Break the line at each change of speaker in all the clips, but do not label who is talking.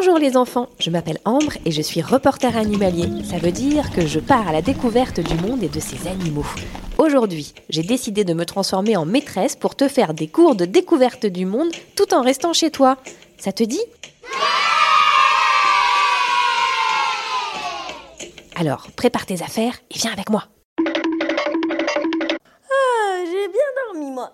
Bonjour les enfants, je m'appelle Ambre et je suis reporter animalier. Ça veut dire que je pars à la découverte du monde et de ses animaux. Aujourd'hui, j'ai décidé de me transformer en maîtresse pour te faire des cours de découverte du monde tout en restant chez toi. Ça te dit? Alors, prépare tes affaires et viens avec moi.
Ah, j'ai bien dormi, moi.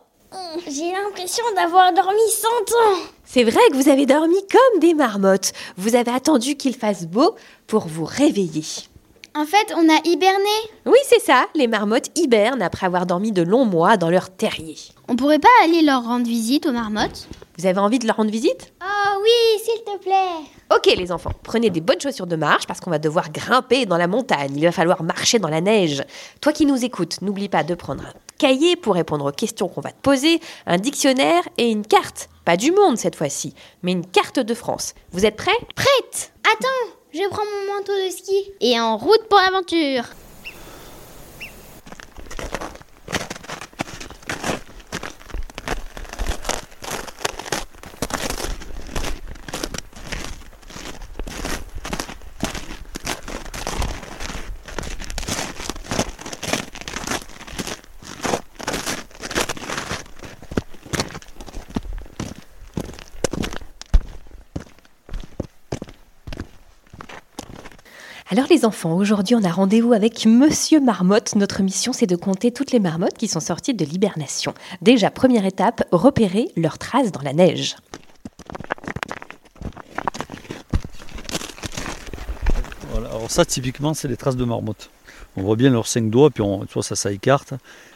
J'ai l'impression d'avoir dormi 100 ans.
C'est vrai que vous avez dormi comme des marmottes. Vous avez attendu qu'il fasse beau pour vous réveiller.
En fait, on a hiberné.
Oui, c'est ça, les marmottes hibernent après avoir dormi de longs mois dans leur terrier.
On pourrait pas aller leur rendre visite aux marmottes?
Vous avez envie de leur rendre visite?
Ah oui, s'il te plaît.
Ok les enfants, prenez des bonnes chaussures de marche parce qu'on va devoir grimper dans la montagne. Il va falloir marcher dans la neige. Toi qui nous écoutes, n'oublie pas de prendre un cahier pour répondre aux questions qu'on va te poser, un dictionnaire et une carte. Pas du monde cette fois-ci, mais une carte de France. Vous êtes prêts?
Prête Attends, je prends mon manteau de ski. Et en route pour l'aventure.
Alors les enfants, aujourd'hui on a rendez-vous avec Monsieur Marmotte. Notre mission c'est de compter toutes les marmottes qui sont sorties de l'hibernation. Déjà, première étape, repérer leurs traces dans la neige.
Voilà, alors ça, typiquement, c'est les traces de marmotte. On voit bien leurs cinq doigts, puis on, tu vois, ça, ça écarte.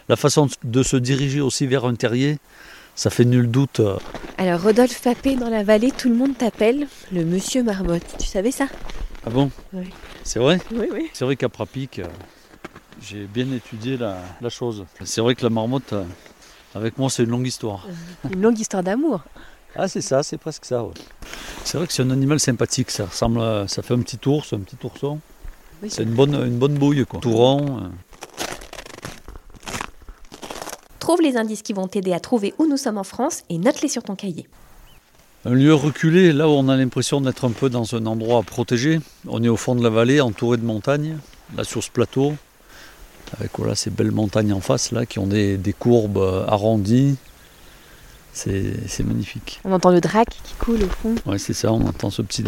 La façon de se diriger aussi vers un terrier, ça fait nul doute. euh,
Alors Rodolphe Papé dans la vallée, tout le monde t'appelle le Monsieur Marmotte. Tu savais ça?
Ah bon?
Oui.
C'est vrai
Oui, oui.
C'est vrai qu'à Prapic, euh, j'ai bien étudié la, la chose. C'est vrai que la marmotte, euh, avec moi, c'est une longue histoire.
Une longue histoire d'amour.
Ah, c'est ça, c'est presque ça. ouais. C'est vrai que c'est un animal sympathique. Ça ressemble, à- ça fait un petit ours, un petit ourson.
Oui.
C'est une bonne, une bonne bouille, quoi. Tout rond. euh.
Trouve les indices qui vont t'aider à trouver où nous sommes en France et note-les sur ton cahier.
Un lieu reculé, là où on a l'impression d'être un peu dans un endroit protégé. On est au fond de la vallée, entouré de montagnes, là sur ce plateau, avec voilà, ces belles montagnes en face, là, qui ont des, des courbes arrondies. C'est magnifique.
On entend le drac qui coule au fond.
Ouais, c'est ça, on entend ce petit,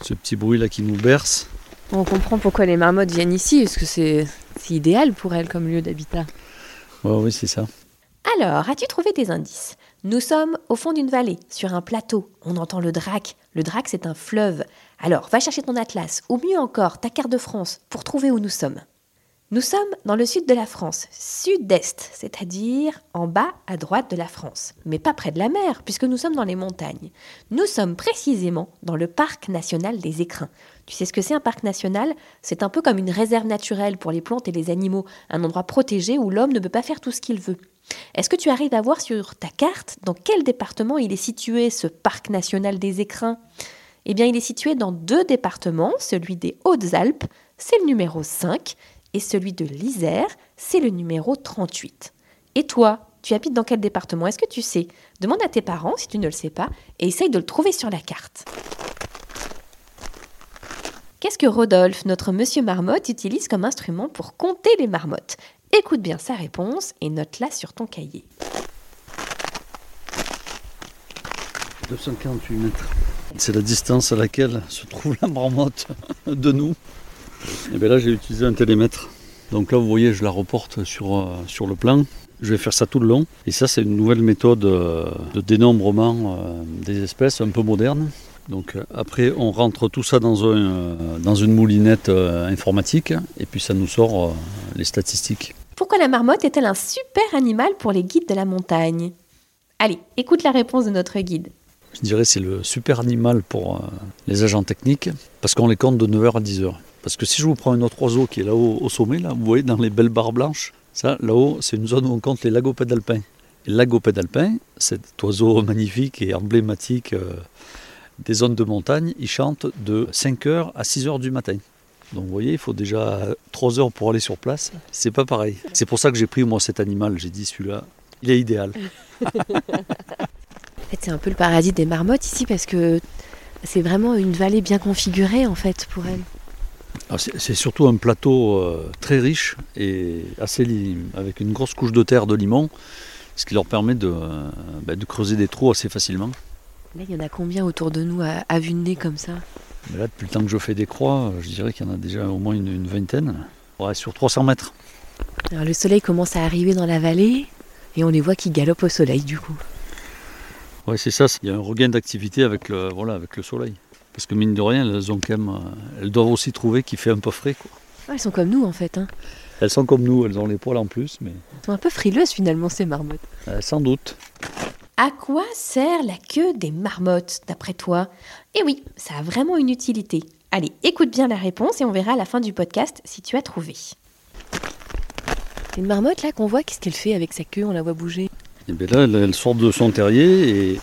ce petit bruit là qui nous berce.
On comprend pourquoi les marmottes viennent ici, parce que c'est c'est idéal pour elles comme lieu d'habitat.
Ouais, oui, c'est ça.
Alors, as-tu trouvé des indices? Nous sommes au fond d'une vallée, sur un plateau. On entend le Drac. Le Drac, c'est un fleuve. Alors, va chercher ton atlas, ou mieux encore, ta carte de France, pour trouver où nous sommes. Nous sommes dans le sud de la France, sud-est, c'est-à-dire en bas à droite de la France, mais pas près de la mer, puisque nous sommes dans les montagnes. Nous sommes précisément dans le parc national des écrins. Tu sais ce que c'est un parc national? C'est un peu comme une réserve naturelle pour les plantes et les animaux, un endroit protégé où l'homme ne peut pas faire tout ce qu'il veut. Est-ce que tu arrives à voir sur ta carte dans quel département il est situé ce parc national des écrins? Eh bien, il est situé dans deux départements, celui des Hautes-Alpes, c'est le numéro 5, Et celui de l'Isère, c'est le numéro 38. Et toi, tu habites dans quel département? Est-ce que tu sais? Demande à tes parents si tu ne le sais pas et essaye de le trouver sur la carte. Qu'est-ce que Rodolphe, notre monsieur marmotte, utilise comme instrument pour compter les marmottes? Écoute bien sa réponse et note-la sur ton cahier.
248 mètres. C'est la distance à laquelle se trouve la marmotte de nous. Et bien là, j'ai utilisé un télémètre. Donc là, vous voyez, je la reporte sur, euh, sur le plan. Je vais faire ça tout le long. Et ça, c'est une nouvelle méthode euh, de dénombrement euh, des espèces, un peu moderne. Donc après, on rentre tout ça dans une moulinette informatique et puis ça nous sort les statistiques.
Pourquoi la marmotte est-elle un super animal pour les guides de la montagne? Allez, écoute la réponse de notre guide.
Je dirais c'est le super animal pour les agents techniques parce qu'on les compte de 9h à 10h. Parce que si je vous prends un autre oiseau qui est là-haut au sommet, là, vous voyez dans les belles barres blanches, ça là-haut c'est une zone où on compte les lagopèdes alpins. Et lagopède alpin, cet oiseau magnifique et emblématique des zones de montagne, il chante de 5h à 6h du matin. Donc vous voyez, il faut déjà 3 heures pour aller sur place. C'est pas pareil. C'est pour ça que j'ai pris moi cet animal. J'ai dit celui-là, il est idéal.
en fait, c'est un peu le paradis des marmottes ici parce que c'est vraiment une vallée bien configurée en fait pour elles.
C'est surtout un plateau euh, très riche et assez avec une grosse couche de terre de limon, ce qui leur permet de, euh, bah, de creuser des trous assez facilement.
Là, il y en a combien autour de nous à, à vue de nez comme ça?
Là, depuis le temps que je fais des croix, je dirais qu'il y en a déjà au moins une, vingtaine. Ouais, sur 300 mètres.
Alors, le soleil commence à arriver dans la vallée et on les voit qui galopent au soleil du coup.
Oui, c'est ça. Il y a un regain d'activité avec le, voilà, avec le soleil. Parce que mine de rien, elles, ont quand même, euh, elles doivent aussi trouver qu'il fait un peu frais. Quoi.
elles sont comme nous en fait. Hein.
Elles sont comme nous, elles ont les poils en plus. Mais...
Elles sont un peu frileuses finalement ces marmottes.
Euh, sans doute.
À quoi sert la queue des marmottes d'après toi? Eh oui, ça a vraiment une utilité. Allez, écoute bien la réponse et on verra à la fin du podcast si tu as trouvé. Une marmotte là qu'on voit, qu'est-ce qu'elle fait avec sa queue? On la voit bouger?
Et eh bien là, elle, sort de son terrier et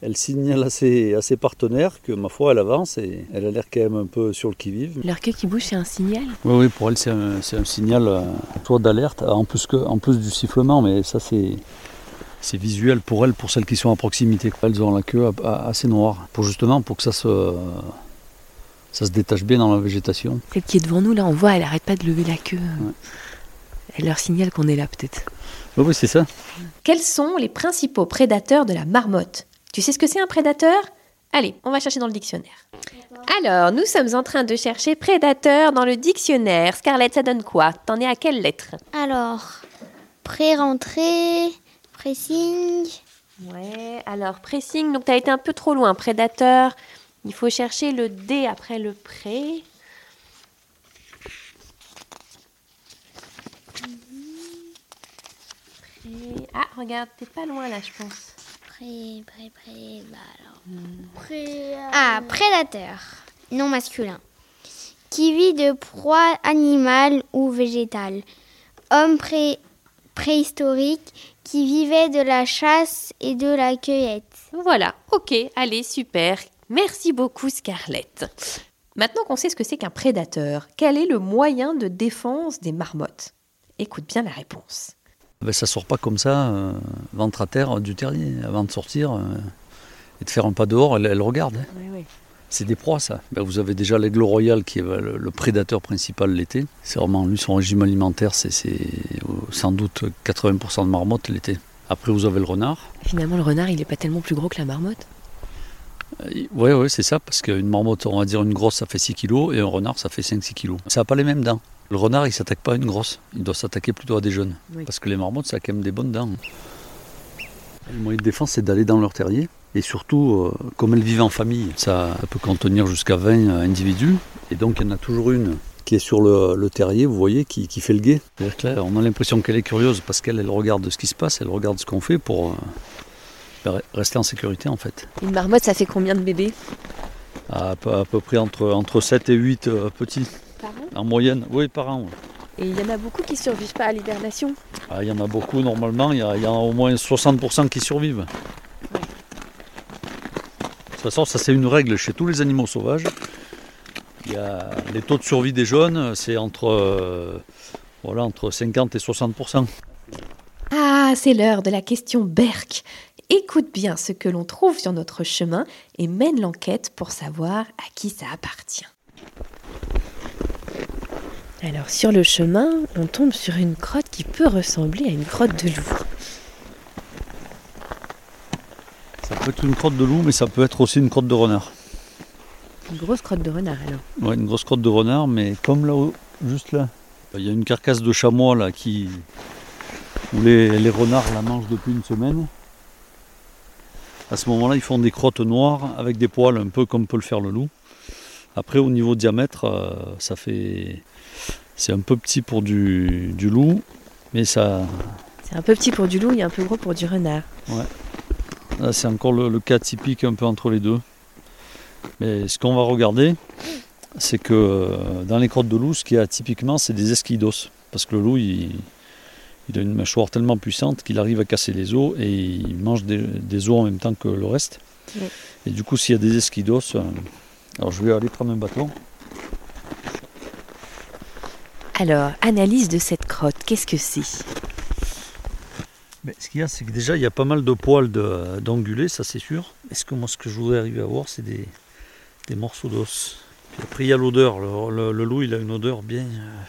elle signale à ses, partenaires que, ma foi, elle avance et elle a l'air quand même un peu sur le qui-vive.
Leur queue qui bouge, c'est un signal?
Oui, oui, pour elle, c'est un, signal euh, soit d'alerte, en plus, que, en plus du sifflement, mais ça, c'est. C'est visuel pour elles, pour celles qui sont à proximité. Elles ont la queue assez noire, pour justement pour que ça se, ça se détache bien dans la végétation.
Celle qui est devant nous, là, on voit, elle n'arrête pas de lever la queue. Elle leur signale qu'on est là, peut-être.
Oui, oui, c'est ça.
Quels sont les principaux prédateurs de la marmotte? Tu sais ce que c'est un prédateur? Allez, on va chercher dans le dictionnaire. Alors, nous sommes en train de chercher prédateur dans le dictionnaire. Scarlett, ça donne quoi? T'en es à quelle lettre?
Alors, pré-rentrée, pressing.
Ouais, alors pressing, donc t'as été un peu trop loin. Prédateur, il faut chercher le D après le pré. Ah, regarde, t'es pas loin là, je pense.
Bah euh, ah, prédateur, non masculin, qui vit de proie animale ou végétale. Homme préhistorique qui vivait de la chasse et de la cueillette.
Voilà, ok, allez, super. Merci beaucoup Scarlett. Maintenant qu'on sait ce que c'est qu'un prédateur, quel est le moyen de défense des marmottes? Écoute bien la réponse.
Ben, ça sort pas comme ça, euh, ventre à terre du terrier. Avant de sortir euh, et de faire un pas dehors, elle, regarde. Hein. C'est des proies, ça. Ben, vous avez déjà l'aigle royal qui est le, prédateur principal l'été. C'est vraiment, lui, son régime alimentaire, c'est sans doute 80% de marmotte l'été. Après, vous avez le renard.
Finalement, le renard, il n'est pas tellement plus gros que la marmotte
Oui, euh, ouais, c'est ça, parce qu'une marmotte, on va dire une grosse, ça fait 6 kg, et un renard, ça fait 5-6 kg. Ça n'a pas les mêmes dents. Le renard, il s'attaque pas à une grosse, il doit s'attaquer plutôt à des jeunes. Parce que les marmottes, ça a quand même des bonnes dents. Le moyen de défense, c'est d'aller dans leur terrier. Et surtout, euh, comme elles vivent en famille, ça peut contenir jusqu'à 20 individus. Et donc, il y en a toujours une qui est sur le, terrier, vous voyez, qui, fait le guet. on a l'impression qu'elle est curieuse parce qu'elle elle regarde ce qui se passe, elle regarde ce qu'on fait pour euh, rester en sécurité en fait.
Une marmotte, ça fait combien de bébés?
À, peu, près entre, entre 7 et 8 euh, petits. En moyenne, oui, par an.
Et il y en a beaucoup qui ne survivent pas à l'hibernation?
Ah, Il y en a beaucoup, normalement, il y, a, au moins 60% qui survivent. Façon, ça c'est une règle chez tous les animaux sauvages. Il y a les taux de survie des jeunes, c'est entre, euh, voilà, entre 50 et 60%
Ah, c'est l'heure de la question Berck. Écoute bien ce que l'on trouve sur notre chemin et mène l'enquête pour savoir à qui ça appartient. Alors sur le chemin, on tombe sur une crotte qui peut ressembler à une crotte de loup.
Ça peut être une crotte de loup, mais ça peut être aussi une crotte de renard.
Une grosse crotte de renard alors.
Ouais, une grosse crotte de renard, mais comme là, juste là, il y a une carcasse de chamois là qui. où les, les renards la mangent depuis une semaine. À ce moment-là, ils font des crottes noires avec des poils, un peu comme peut le faire le loup. Après, au niveau diamètre, euh, ça fait. C'est un peu petit pour du, du loup, mais ça.
C'est un peu petit pour du loup et un peu gros pour du renard.
Ouais. Là, c'est encore le, le cas typique un peu entre les deux. Mais ce qu'on va regarder, c'est que euh, dans les crottes de loup, ce qu'il y a typiquement, c'est des esquidos. Parce que le loup, il, il a une mâchoire tellement puissante qu'il arrive à casser les os et il mange des, des os en même temps que le reste.
Oui.
Et du coup, s'il y a des esquidos, euh, alors je vais aller prendre un bâton.
Alors, analyse de cette crotte, qu'est-ce que c'est?
Mais ce qu'il y a, c'est que déjà, il y a pas mal de poils d'ongulés, ça c'est sûr. Est-ce que moi, ce que je voudrais arriver à voir, c'est des, des morceaux d'os? Puis après, il y a l'odeur. Le, le- le loup, il a une odeur bien. euh,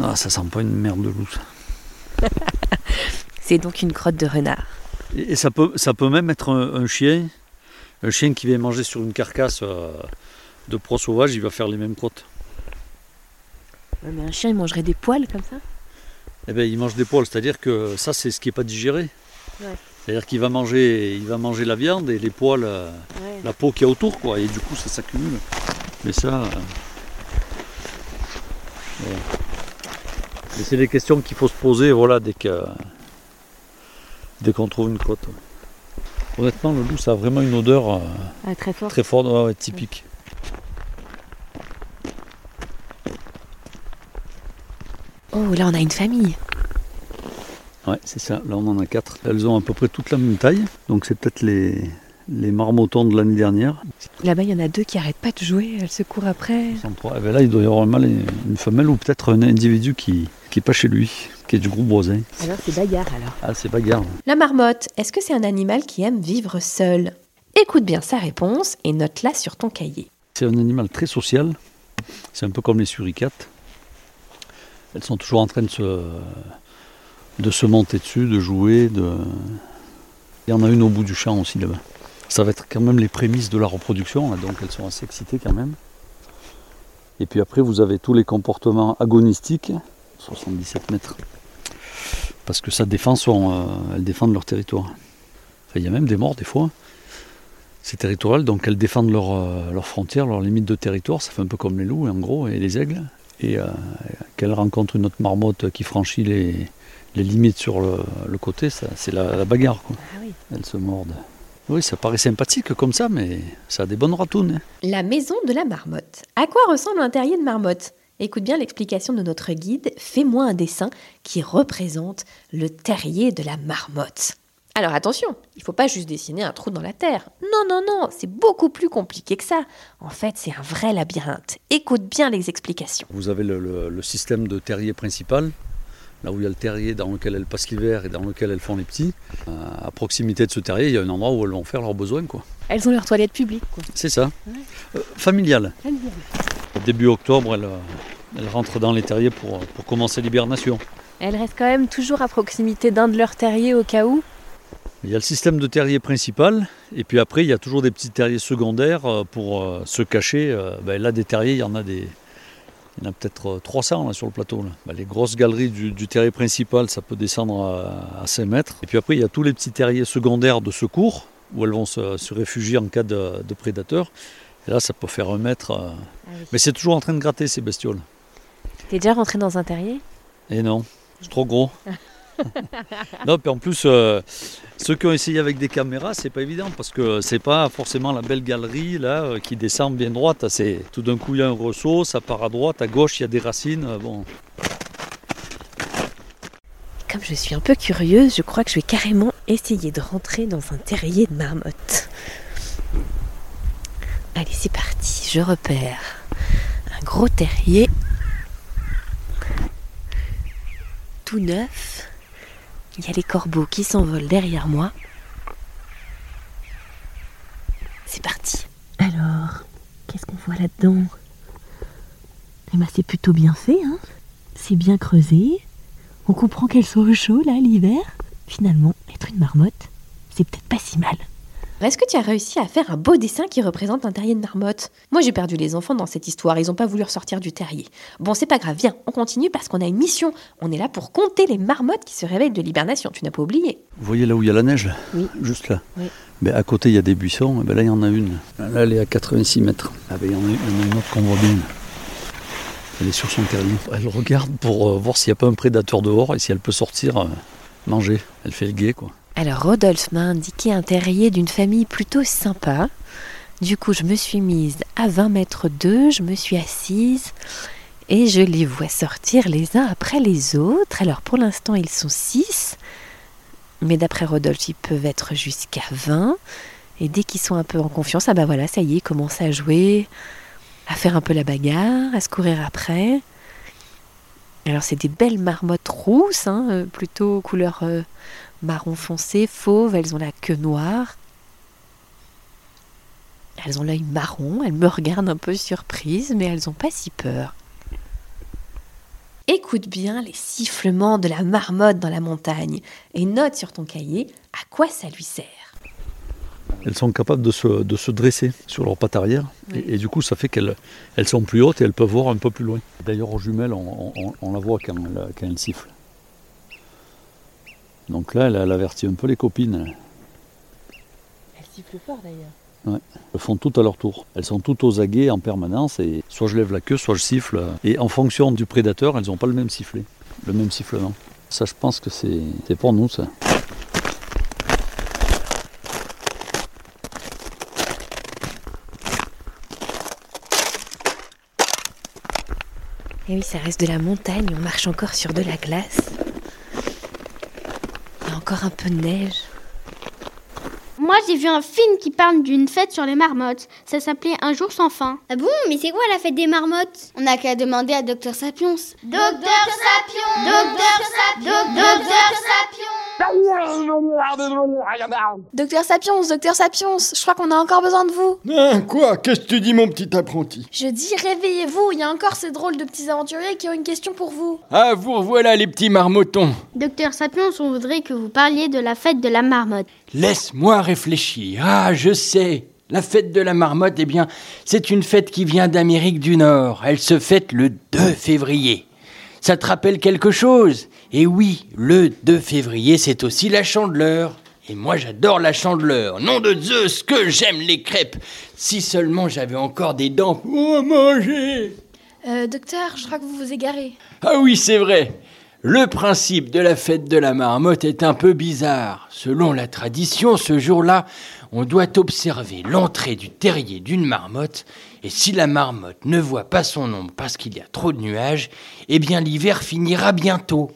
Ah, ça sent pas une merde de loup. ça.
C'est donc une crotte de renard.
Et, et ça, peut, ça peut même être un, un chien. Un chien qui vient manger sur une carcasse euh, de proie sauvage, il va faire les mêmes crottes.
Ouais, mais un chien, il mangerait des poils comme ça?
Eh ben, il mange des poils, c'est-à-dire que ça, c'est ce qui n'est pas digéré.
Ouais.
C'est-à-dire qu'il va manger, il va manger la viande et les poils, euh,
Ouais.
la peau qu'il y a autour, quoi. Et du coup, ça s'accumule. Mais ça, euh. Mais c'est des questions qu'il faut se poser, voilà, dès que, dès qu'on trouve une crotte. Honnêtement, le loup, ça a vraiment une odeur euh,
Ah, très fort.
très forte, ouais, typique.
Oh, là, on a une famille.
Ouais, c'est ça. Là, on en a quatre. Elles ont à peu près toute la même taille. Donc, c'est peut-être les, les marmotons de l'année dernière.
Là-bas, il y en a deux qui arrêtent pas de jouer. Elles se courent après.
103. Eh ben là, il doit y avoir un mâle et une femelle ou peut-être un individu qui qui est pas chez lui, qui est du groupe voisin.
Alors, c'est bagarre alors.
Ah, c'est bagarre.
La marmotte, est-ce que c'est un animal qui aime vivre seul? Écoute bien sa réponse et note-la sur ton cahier.
C'est un animal très social. C'est un peu comme les suricates. Elles sont toujours en train de se, de se monter dessus, de jouer. Il y en a une au bout du champ aussi là-bas. Ça va être quand même les prémices de la reproduction, là, donc elles sont assez excitées quand même. Et puis après, vous avez tous les comportements agonistiques, 77 mètres. Parce que ça défend son, euh, elles défendent leur territoire. Il y a même des morts des fois. C'est territorial, donc elles défendent euh, leurs frontières, leurs limites de territoire. Ça fait un peu comme les loups, en gros, et les aigles. Et euh, qu'elles rencontrent une autre marmotte qui franchit les, les limites sur le, le côté, ça, c'est la, la bagarre. Quoi.
Ah oui.
Elles se mordent. Oui, ça paraît sympathique comme ça, mais ça a des bonnes ratounes. hein.
La maison de la marmotte. À quoi ressemble un terrier de marmotte? Écoute bien l'explication de notre guide. Fais-moi un dessin qui représente le terrier de la marmotte. Alors attention, il ne faut pas juste dessiner un trou dans la terre. Non, non, non, c'est beaucoup plus compliqué que ça. En fait, c'est un vrai labyrinthe. Écoute bien les explications.
Vous avez le, le- le système de terrier principal, là où il y a le terrier dans lequel elles passent l'hiver et dans lequel elles font les petits. Euh, à proximité de ce terrier, il y a un endroit où elles vont faire leurs besoins. quoi.
Elles ont leur toilette publique, quoi.
C'est ça. Euh, familial. Début octobre, elles, elles rentrent dans les terriers pour, pour commencer l'hibernation.
Elles restent quand même toujours à proximité d'un de leurs terriers au cas où.
Il y a le système de terrier principal, et puis après, il y a toujours des petits terriers secondaires euh, pour euh, se cacher. Euh, ben là, des terriers, il y en a des. Il y en a peut-être euh, 300 là, sur le plateau. là. Ben, les grosses galeries du, du terrier principal, ça peut descendre à, à 5 mètres. Et puis après, il y a tous les petits terriers secondaires de secours, où elles vont se, se réfugier en cas de, de prédateurs. Et là, ça peut faire un mètre. euh, Mais c'est toujours en train de gratter ces bestioles.
T'es déjà rentré dans un terrier?
Et non, c'est trop gros. non, puis en plus, euh, ceux qui ont essayé avec des caméras, c'est pas évident parce que c'est pas forcément la belle galerie là euh, qui descend bien droite. C'est tout d'un coup il y a un ressaut, ça part à droite, à gauche il y a des racines. euh, Bon,
Comme je suis un peu curieuse, je crois que je vais carrément essayer de rentrer dans un terrier de marmotte. Allez, c'est parti, je repère un gros terrier tout neuf. Il y a les corbeaux qui s'envolent derrière moi. C'est parti. Alors, qu'est-ce qu'on voit là-dedans? Eh ben, c'est plutôt bien fait, hein C'est bien creusé. On comprend qu'elle soit au chaud, là, l'hiver. Finalement, être une marmotte, c'est peut-être pas si mal. Est-ce que tu as réussi à faire un beau dessin qui représente un terrier de marmotte? Moi j'ai perdu les enfants dans cette histoire, ils n'ont pas voulu ressortir du terrier. Bon c'est pas grave, viens, on continue parce qu'on a une mission. On est là pour compter les marmottes qui se réveillent de l'hibernation, tu n'as pas oublié
Vous voyez là où il y a la neige
Oui.
Juste là.
Oui.
Ben, à côté il y a des buissons, ben, là il y en a une. Là elle est à 86 mètres. Ah, ben, il, y en a, il y en a une autre qu'on voit bien. Elle est sur son terrier. Elle regarde pour euh, voir s'il n'y a pas un prédateur dehors et si elle peut sortir euh, manger. Elle fait le guet quoi.
Alors Rodolphe m'a indiqué un terrier d'une famille plutôt sympa. Du coup, je me suis mise à 20 mètres d'eux, je me suis assise et je les vois sortir les uns après les autres. Alors pour l'instant, ils sont 6, mais d'après Rodolphe, ils peuvent être jusqu'à 20. Et dès qu'ils sont un peu en confiance, ah bah voilà, ça y est, ils commencent à jouer, à faire un peu la bagarre, à se courir après. Alors c'est des belles marmottes rousses, hein, euh, plutôt couleur euh, marron foncé, fauve, elles ont la queue noire. Elles ont l'œil marron, elles me regardent un peu surprises, mais elles n'ont pas si peur. Écoute bien les sifflements de la marmotte dans la montagne et note sur ton cahier à quoi ça lui sert.
Elles sont capables de se, de se dresser sur leurs pattes arrière. Et, et du coup, ça fait qu'elles elles sont plus hautes et elles peuvent voir un peu plus loin. D'ailleurs, aux jumelles, on, on- on la voit quand elle, quand elle siffle. Donc là, elle, elle avertit un peu les copines.
Elle siffle fort d'ailleurs.
Elles font toutes à leur tour. Elles sont toutes aux aguets en permanence. Et soit je lève la queue, soit je siffle. Et en fonction du prédateur, elles n'ont pas le même sifflet, le même sifflement. Ça, je pense que c'est c'est pour nous, ça.
Et oui, ça reste de la montagne, on marche encore sur de la glace. Il y a encore un peu de neige.
Moi, j'ai vu un film qui parle d'une fête sur les marmottes. Ça s'appelait Un jour sans fin.
Ah bon Mais c'est quoi la fête des marmottes? On n'a qu'à demander à Docteur Sapiens.
Docteur Sapion Docteur Sapion Docteur Sapion
Docteur Sapiens, Docteur Sapiens, je crois qu'on a encore besoin de vous.
Hein, quoi? Qu'est-ce que tu dis, mon petit apprenti?
Je dis réveillez-vous, il y a encore ces drôles de petits aventuriers qui ont une question pour vous.
Ah, vous revoilà, les petits marmotons.
Docteur Sapiens, on voudrait que vous parliez de la fête de la marmotte.
Laisse-moi réfléchir. Ah, je sais. La fête de la marmotte, eh bien, c'est une fête qui vient d'Amérique du Nord. Elle se fête le 2 février. Ça te rappelle quelque chose? Et oui, le 2 février, c'est aussi la chandeleur. Et moi, j'adore la chandeleur. Nom de Zeus, que j'aime les crêpes. Si seulement j'avais encore des dents pour manger.
Euh, docteur, je crois que vous vous égarez.
Ah oui, c'est vrai. Le principe de la fête de la marmotte est un peu bizarre. Selon la tradition, ce jour-là, on doit observer l'entrée du terrier d'une marmotte, et si la marmotte ne voit pas son ombre parce qu'il y a trop de nuages, eh bien l'hiver finira bientôt.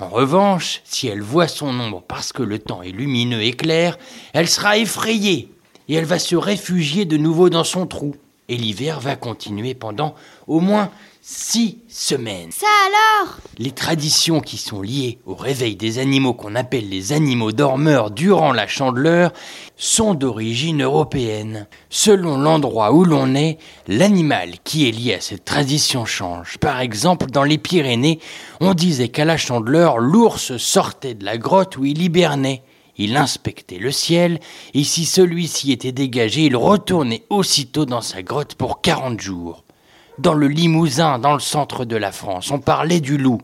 En revanche, si elle voit son ombre parce que le temps est lumineux et clair, elle sera effrayée, et elle va se réfugier de nouveau dans son trou. Et l'hiver va continuer pendant au moins six semaines.
Ça alors?
Les traditions qui sont liées au réveil des animaux qu'on appelle les animaux dormeurs durant la chandeleur sont d'origine européenne. Selon l'endroit où l'on est, l'animal qui est lié à cette tradition change. Par exemple, dans les Pyrénées, on disait qu'à la chandeleur, l'ours sortait de la grotte où il hibernait. Il inspectait le ciel, et si celui-ci était dégagé, il retournait aussitôt dans sa grotte pour 40 jours. Dans le Limousin, dans le centre de la France, on parlait du loup.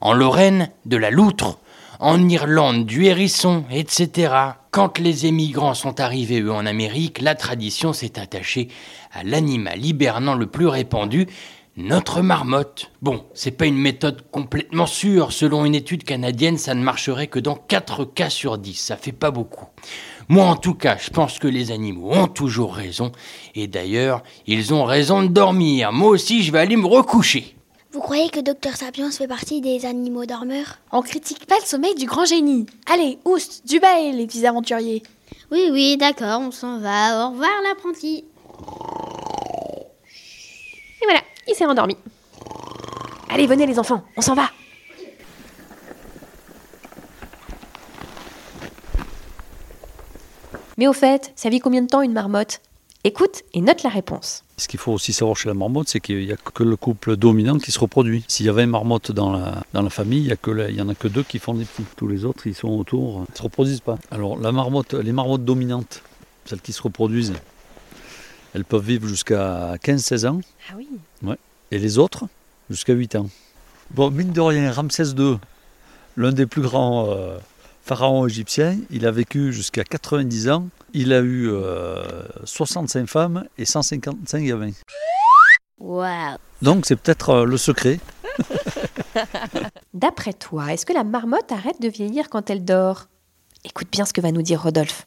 En Lorraine, de la loutre. En Irlande, du hérisson, etc. Quand les émigrants sont arrivés, eux, en Amérique, la tradition s'est attachée à l'animal hibernant le plus répandu, notre marmotte. Bon, c'est pas une méthode complètement sûre. Selon une étude canadienne, ça ne marcherait que dans 4 cas sur 10. Ça fait pas beaucoup. Moi, en tout cas, je pense que les animaux ont toujours raison. Et d'ailleurs, ils ont raison de dormir. Moi aussi, je vais aller me recoucher.
Vous croyez que Docteur Sapiens fait partie des animaux dormeurs?
On critique pas le sommeil du grand génie. Allez, oust, du bail, les petits aventuriers.
Oui, oui, d'accord, on s'en va. Au revoir, l'apprenti.
Et voilà, il s'est endormi. Allez, venez les enfants, on s'en va. Mais au fait, ça vit combien de temps une marmotte? Écoute et note la réponse.
Ce qu'il faut aussi savoir chez la marmotte, c'est qu'il n'y a que le couple dominant qui se reproduit. S'il y avait une marmotte dans la, dans la famille, il n'y en a que deux qui font des petits. Tous les autres, ils sont autour, ils ne se reproduisent pas. Alors, la marmotte, les marmottes dominantes, celles qui se reproduisent, elles peuvent vivre jusqu'à 15-16 ans.
Ah oui
Ouais. Et les autres, jusqu'à 8 ans. Bon, mine de rien, Ramsès II, l'un des plus grands euh, pharaons égyptiens, il a vécu jusqu'à 90 ans. Il a eu euh, 65 femmes et 155 gamins.
Waouh
Donc c'est peut-être euh, le secret.
D'après toi, est-ce que la marmotte arrête de vieillir quand elle dort? Écoute bien ce que va nous dire Rodolphe.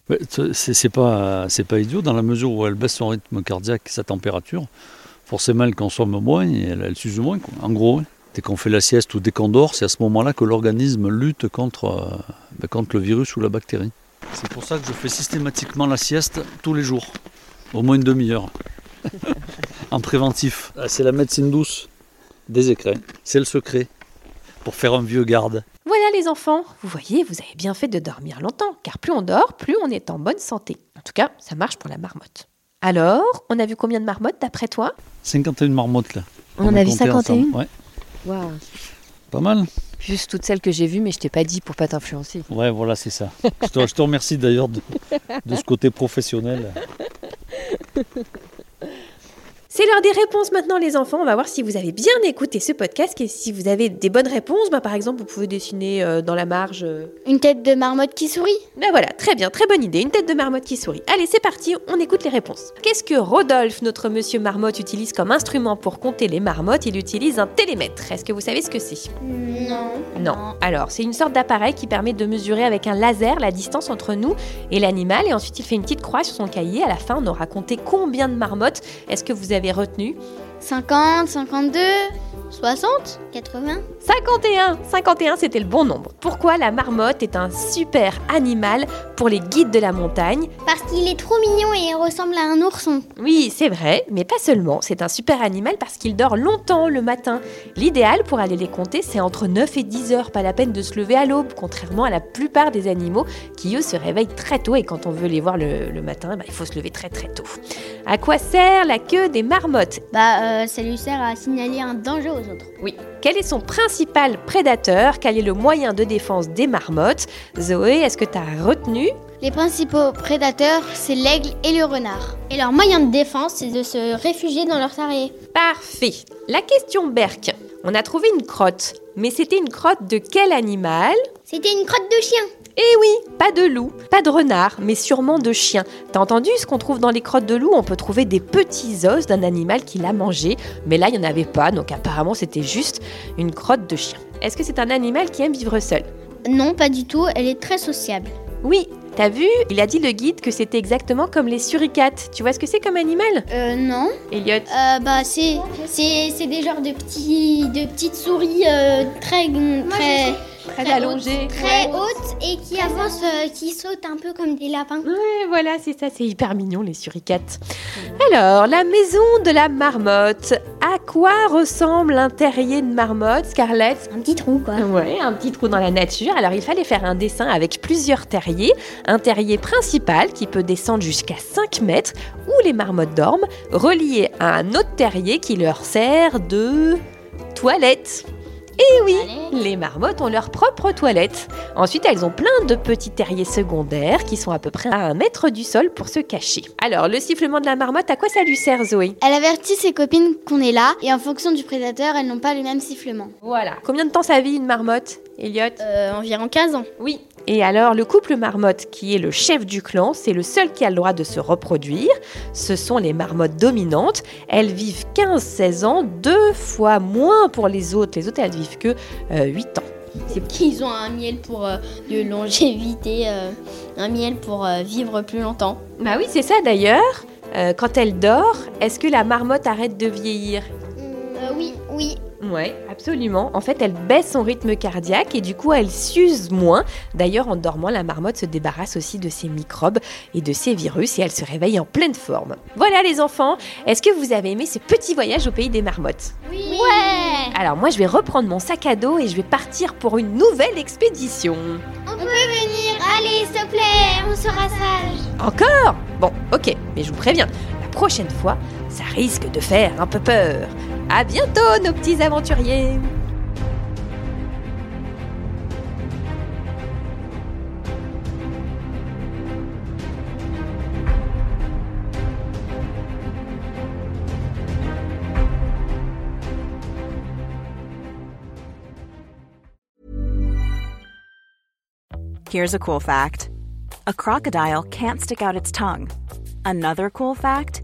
C'est pas, pas idiot dans la mesure où elle baisse son rythme cardiaque et sa température. Forcément, elle consomme moins et elle, elle s'use moins. quoi. En gros, dès qu'on fait la sieste ou dès qu'on dort, c'est à ce moment-là que l'organisme lutte contre, euh, ben, contre le virus ou la bactérie. C'est pour ça que je fais systématiquement la sieste tous les jours, au moins une demi-heure, en préventif. Ah, C'est la médecine douce des écrins. C'est le secret pour faire un vieux garde.
Les enfants, vous voyez, vous avez bien fait de dormir longtemps, car plus on dort, plus on est en bonne santé. En tout cas, ça marche pour la marmotte. Alors, on a vu combien de marmottes d'après toi?
51 marmottes là.
On a vu
compté
51?
ensemble. Ouais,
Waouh.
pas mal.
Juste toutes celles que j'ai vues, mais je t'ai pas dit pour pas t'influencer.
Ouais, voilà, c'est ça. Je te, je te remercie d'ailleurs de, de ce côté professionnel.
C'est l'heure des réponses maintenant les enfants, on va voir si vous avez bien écouté ce podcast et si vous avez des bonnes réponses, bah, par exemple vous pouvez dessiner euh, dans la marge... euh,
Une tête de marmotte qui sourit
Ben voilà, très bien, très bonne idée, une tête de marmotte qui sourit. Allez, c'est parti, on écoute les réponses. Qu'est-ce que Rodolphe, notre monsieur marmotte, utilise comme instrument pour compter les marmottes? Il utilise un télémètre. Est-ce que vous savez ce que c'est?
Non.
Non. Alors, c'est une sorte d'appareil qui permet de mesurer avec un laser la distance entre nous et l'animal. Et ensuite, il fait une petite croix sur son cahier. À la fin, on aura compté combien de marmottes est-ce que vous avez retenu
50, 52, 60, 80
51 51, c'était le bon nombre. Pourquoi la marmotte est un super animal pour les guides de la montagne?
Parce qu'il est trop mignon et il ressemble à un ourson.
Oui, c'est vrai, mais pas seulement. C'est un super animal parce qu'il dort longtemps le matin. L'idéal pour aller les compter, c'est entre 9 et 10 heures. Pas la peine de se lever à l'aube, contrairement à la plupart des animaux qui, eux, se réveillent très tôt. Et quand on veut les voir le, le matin, bah, il faut se lever très très tôt. À quoi sert la queue des marmottes?
Bah, euh, ça lui sert à signaler un danger aux autres.
Oui. Quel est son principal prédateur? Quel est le moyen de défense des marmottes? Zoé, est-ce que tu as retenu?
Les principaux prédateurs, c'est l'aigle et le renard.
Et leur moyen de défense, c'est de se réfugier dans leur terrier.
Parfait. La question Berk. On a trouvé une crotte, mais c'était une crotte de quel animal?
C'était une crotte de chien.
Eh oui, pas de loup, pas de renard, mais sûrement de chien. T'as entendu ce qu'on trouve dans les crottes de loup? On peut trouver des petits os d'un animal qui l'a mangé, mais là il n'y en avait pas, donc apparemment c'était juste une crotte de chien. Est-ce que c'est un animal qui aime vivre seul?
Non, pas du tout, elle est très sociable.
Oui, t'as vu? Il a dit le guide que c'était exactement comme les suricates. Tu vois ce que c'est comme animal?
Euh, non.
Elliot
Euh, bah, c'est, c'est, c'est des genres de petits, de petites souris euh, très, très,
Très allongé.
très hautes et qui avancent, euh, qui sautent un peu comme des lapins.
Ouais, voilà, c'est ça, c'est hyper mignon les suricates. Alors, la maison de la marmotte. À quoi ressemble un terrier de marmotte, Scarlett?
Un petit trou, quoi.
Ouais, un petit trou dans la nature. Alors, il fallait faire un dessin avec plusieurs terriers. Un terrier principal qui peut descendre jusqu'à 5 mètres, où les marmottes dorment, relié à un autre terrier qui leur sert de toilette. Et oui, les marmottes ont leur propre toilette. Ensuite, elles ont plein de petits terriers secondaires qui sont à peu près à un mètre du sol pour se cacher. Alors, le sifflement de la marmotte, à quoi ça lui sert, Zoé?
Elle avertit ses copines qu'on est là et en fonction du prédateur, elles n'ont pas le même sifflement.
Voilà. Combien de temps ça vit une marmotte, Elliot?
Euh, environ 15 ans.
Oui. Et alors, le couple marmotte, qui est le chef du clan, c'est le seul qui a le droit de se reproduire. Ce sont les marmottes dominantes. Elles vivent 15-16 ans, deux fois moins pour les autres. Les autres, elles vivent que euh, 8 ans.
C'est qu'ils ont un miel pour euh, de longévité, euh, un miel pour euh, vivre plus longtemps.
Bah oui, c'est ça d'ailleurs. Euh, quand elle dort, est-ce que la marmotte arrête de vieillir?
Euh,
Oui.
Ouais, absolument. En fait, elle baisse son rythme cardiaque et du coup, elle s'use moins. D'ailleurs, en dormant, la marmotte se débarrasse aussi de ses microbes et de ses virus et elle se réveille en pleine forme. Voilà les enfants, est-ce que vous avez aimé ce petit voyage au pays des marmottes?
Oui. Ouais.
Alors moi, je vais reprendre mon sac à dos et je vais partir pour une nouvelle expédition.
On peut venir, allez, s'il te plaît, on sera sage.
Encore? Bon, ok, mais je vous préviens, la prochaine fois, ça risque de faire un peu peur. À bientôt, nos petits aventuriers
Here's a cool fact a crocodile can't stick out its tongue. Another cool fact